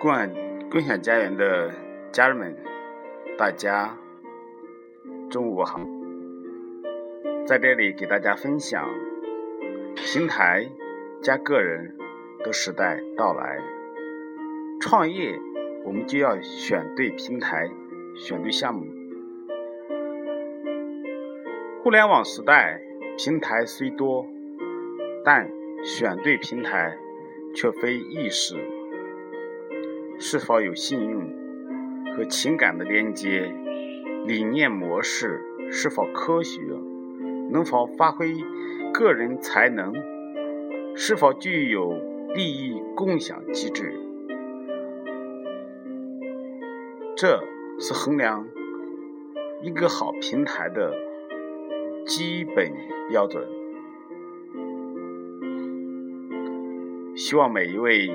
共共享家园的家人们，大家中午好！在这里给大家分享平台加个人的时代到来。创业，我们就要选对平台，选对项目。互联网时代，平台虽多，但选对平台却非易事。是否有信用和情感的连接？理念模式是否科学？能否发挥个人才能？是否具有利益共享机制？这是衡量一个好平台的基本标准。希望每一位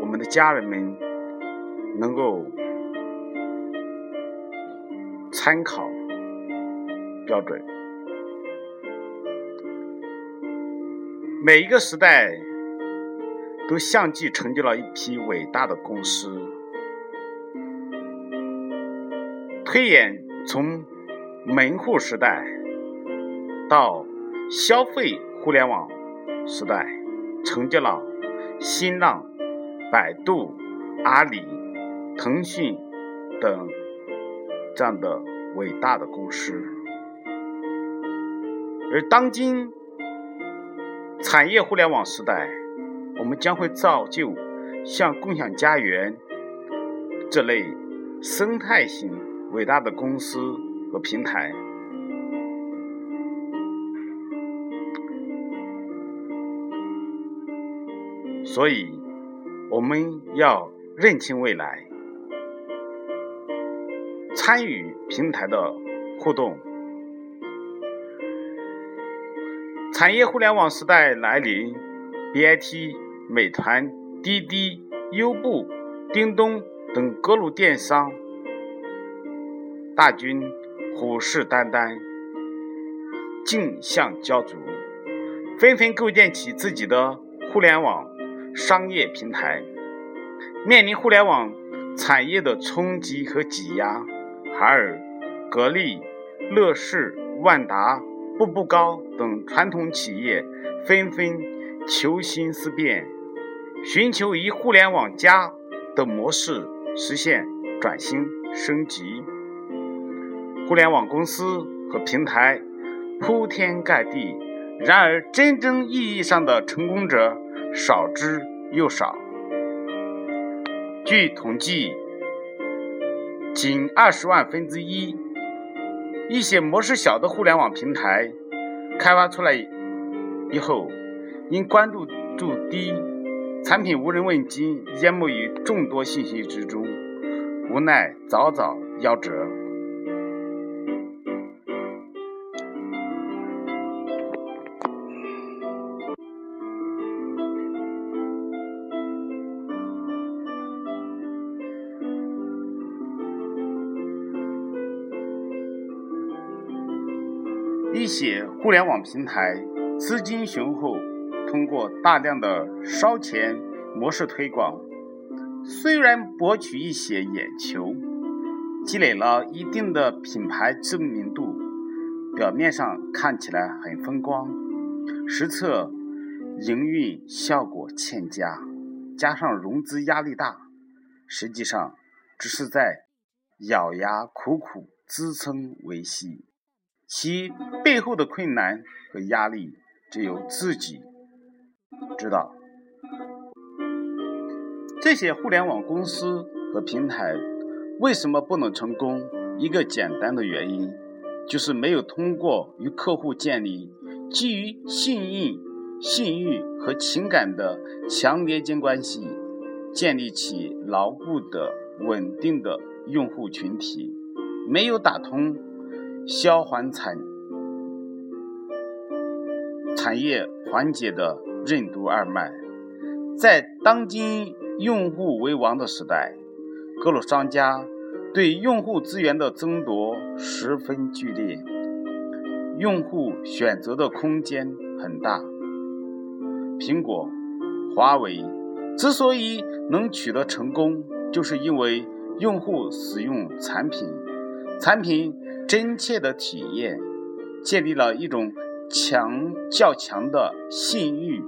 我们的家人们。能够参考标准。每一个时代都相继成就了一批伟大的公司。推演从门户时代到消费互联网时代，成就了新浪、百度、阿里。腾讯等这样的伟大的公司，而当今产业互联网时代，我们将会造就像共享家园这类生态型伟大的公司和平台，所以我们要认清未来。参与平台的互动，产业互联网时代来临，BAT、美团、滴滴、优步、叮咚等各路电商大军虎视眈眈，竞相角逐，纷纷构建起自己的互联网商业平台，面临互联网产业的冲击和挤压。海尔、格力、乐视、万达、步步高等传统企业纷纷求新思变，寻求以互联网加的模式实现转型升级。互联网公司和平台铺天盖地，然而真正意义上的成功者少之又少。据统计。仅二十万分之一，一些模式小的互联网平台开发出来以后，因关注度低，产品无人问津，淹没于众多信息之中，无奈早早夭折。一些互联网平台资金雄厚，通过大量的烧钱模式推广，虽然博取一些眼球，积累了一定的品牌知名度，表面上看起来很风光，实测营运效果欠佳，加上融资压力大，实际上只是在咬牙苦苦支撑维系。其背后的困难和压力，只有自己知道。这些互联网公司和平台为什么不能成功？一个简单的原因，就是没有通过与客户建立基于信任、信誉和情感的强连接关系，建立起牢固的、稳定的用户群体，没有打通。消缓产产业环节的任督二脉，在当今用户为王的时代，各路商家对用户资源的争夺十分剧烈，用户选择的空间很大。苹果、华为之所以能取得成功，就是因为用户使用产品，产品真切的体验，建立了一种强较强的信誉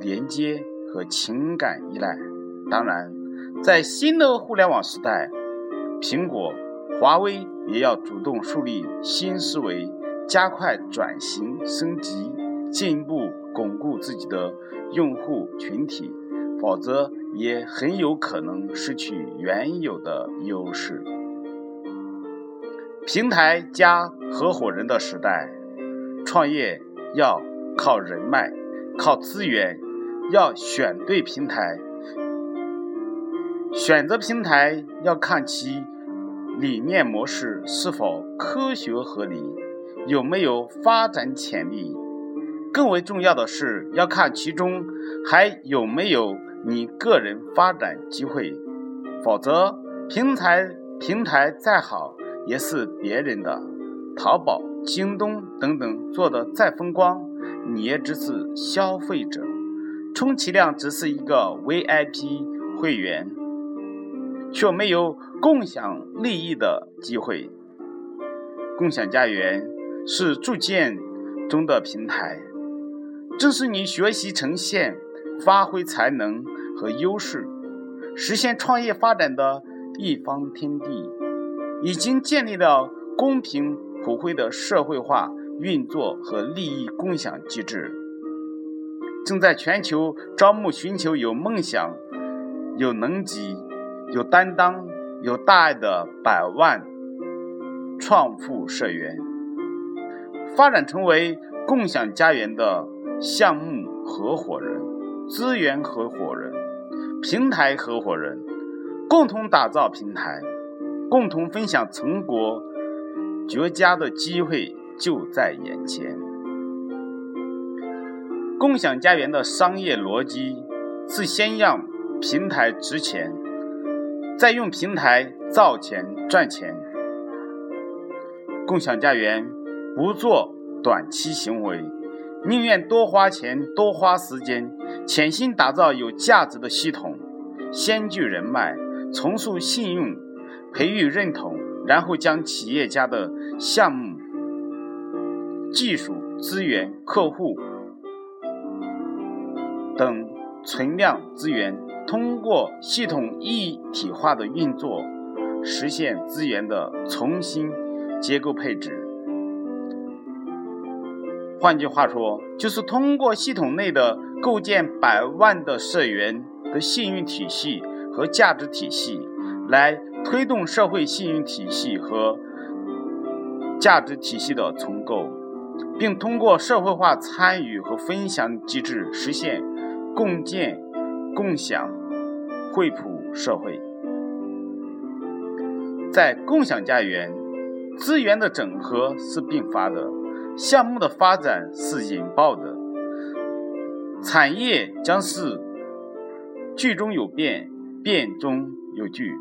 连接和情感依赖。当然，在新的互联网时代，苹果、华为也要主动树立新思维，加快转型升级，进一步巩固自己的用户群体。否则也很有可能失去原有的优势。平台加合伙人的时代，创业要靠人脉、靠资源，要选对平台。选择平台要看其理念模式是否科学合理，有没有发展潜力。更为重要的是，要看其中还有没有。你个人发展机会，否则平台平台再好也是别人的。淘宝、京东等等做的再风光，你也只是消费者，充其量只是一个 VIP 会员，却没有共享利益的机会。共享家园是铸建中的平台，正是你学习呈现。发挥才能和优势，实现创业发展的一方天地，已经建立了公平普惠的社会化运作和利益共享机制，正在全球招募寻求有梦想、有能级、有担当、有大爱的百万创富社员，发展成为共享家园的项目合伙人。资源合伙人、平台合伙人，共同打造平台，共同分享成果，绝佳的机会就在眼前。共享家园的商业逻辑是先让平台值钱，再用平台造钱赚钱。共享家园不做短期行为，宁愿多花钱、多花时间。潜心打造有价值的系统，先聚人脉，重塑信用，培育认同，然后将企业家的项目、技术、资源、客户等存量资源，通过系统一体化的运作，实现资源的重新结构配置。换句话说，就是通过系统内的构建百万的社员的信誉体系和价值体系，来推动社会信用体系和价值体系的重构，并通过社会化参与和分享机制实现共建、共享、惠普社会。在共享家园，资源的整合是并发的。项目的发展是引爆的，产业将是剧中有变，变中有聚，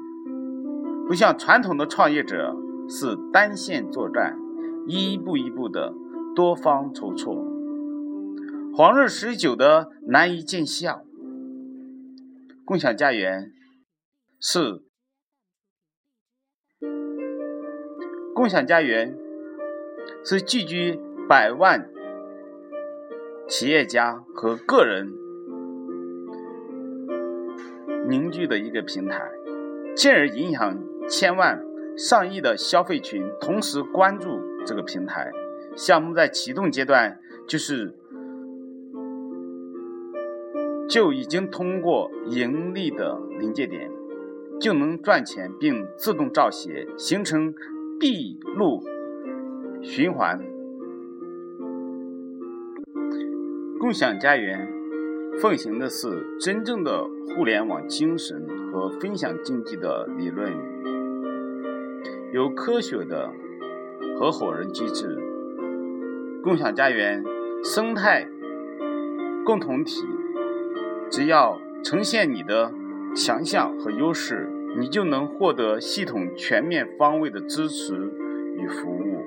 不像传统的创业者是单线作战，一步一步的多方筹措，黄日持久的难以见效。共享家园是共享家园是聚居。百万企业家和个人凝聚的一个平台，进而影响千万上亿的消费群同时关注这个平台。项目在启动阶段，就是就已经通过盈利的临界点，就能赚钱并自动造血，形成闭路循环。共享家园奉行的是真正的互联网精神和分享经济的理论，有科学的合伙人机制。共享家园生态共同体，只要呈现你的强项和优势，你就能获得系统全面方位的支持与服务，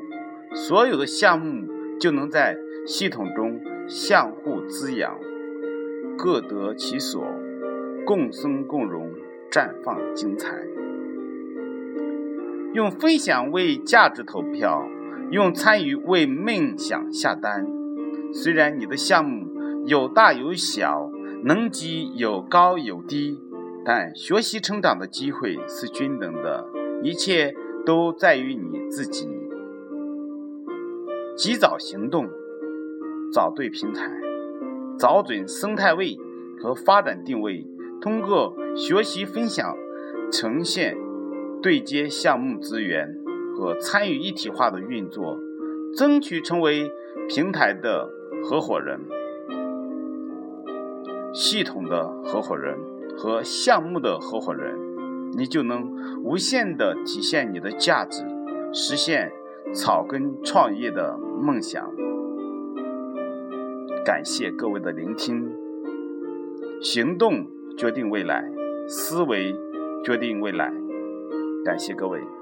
所有的项目就能在系统中。相互滋养，各得其所，共生共荣，绽放精彩。用分享为价值投票，用参与为梦想下单。虽然你的项目有大有小，能级有高有低，但学习成长的机会是均等的，一切都在于你自己。及早行动，找对平台，找准生态位和发展定位，通过学习分享、呈现、对接项目资源和参与一体化的运作，争取成为平台的。合伙人、系统的合伙人和项目的合伙人，你就能无限的体现你的价值，实现草根创业的梦想。感谢各位的聆听，行动决定未来，思维决定未来。感谢各位。